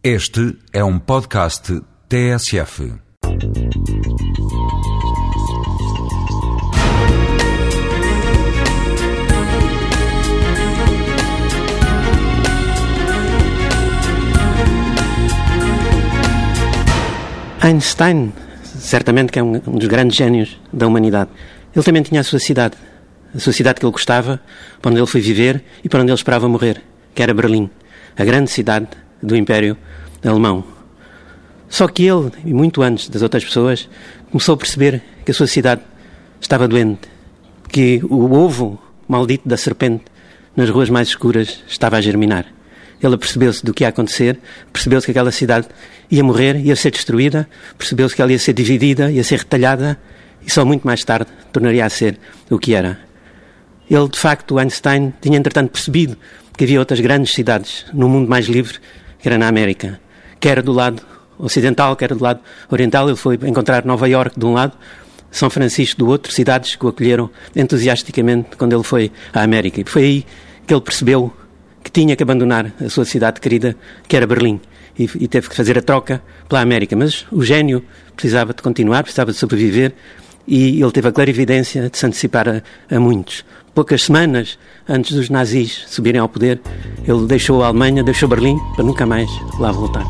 Este é um podcast TSF. Einstein, certamente que é um, dos grandes gênios da humanidade. Ele também tinha a sua cidade, a sua cidade que ele gostava, para onde ele foi viver e para onde ele esperava morrer, que era Berlim, a grande cidade do Império Alemão. Só que ele, e muito antes das outras pessoas, começou a perceber que a sua cidade estava doente, que o ovo maldito da serpente nas ruas mais escuras estava a germinar. Ele percebeu-se do que ia acontecer, percebeu-se que aquela cidade ia morrer, ia ser destruída, percebeu-se que ela ia ser dividida, ia ser retalhada e só muito mais tarde tornaria a ser o que era. Ele, de facto, Einstein, tinha entretanto percebido que havia outras grandes cidades no mundo mais livre, que era na América, quer do lado ocidental, quer do lado oriental. Ele foi encontrar Nova York de um lado, São Francisco do outro, cidades que o acolheram entusiasticamente quando ele foi à América. E foi aí que ele percebeu que tinha que abandonar a sua cidade querida, que era Berlim, e, e teve que fazer a troca pela América. Mas o gênio precisava de continuar, precisava de sobreviver, e ele teve a clarividência de se antecipar a, a muitos. Poucas semanas antes dos nazis subirem ao poder, ele deixou a Alemanha, deixou Berlim, para nunca mais lá voltar.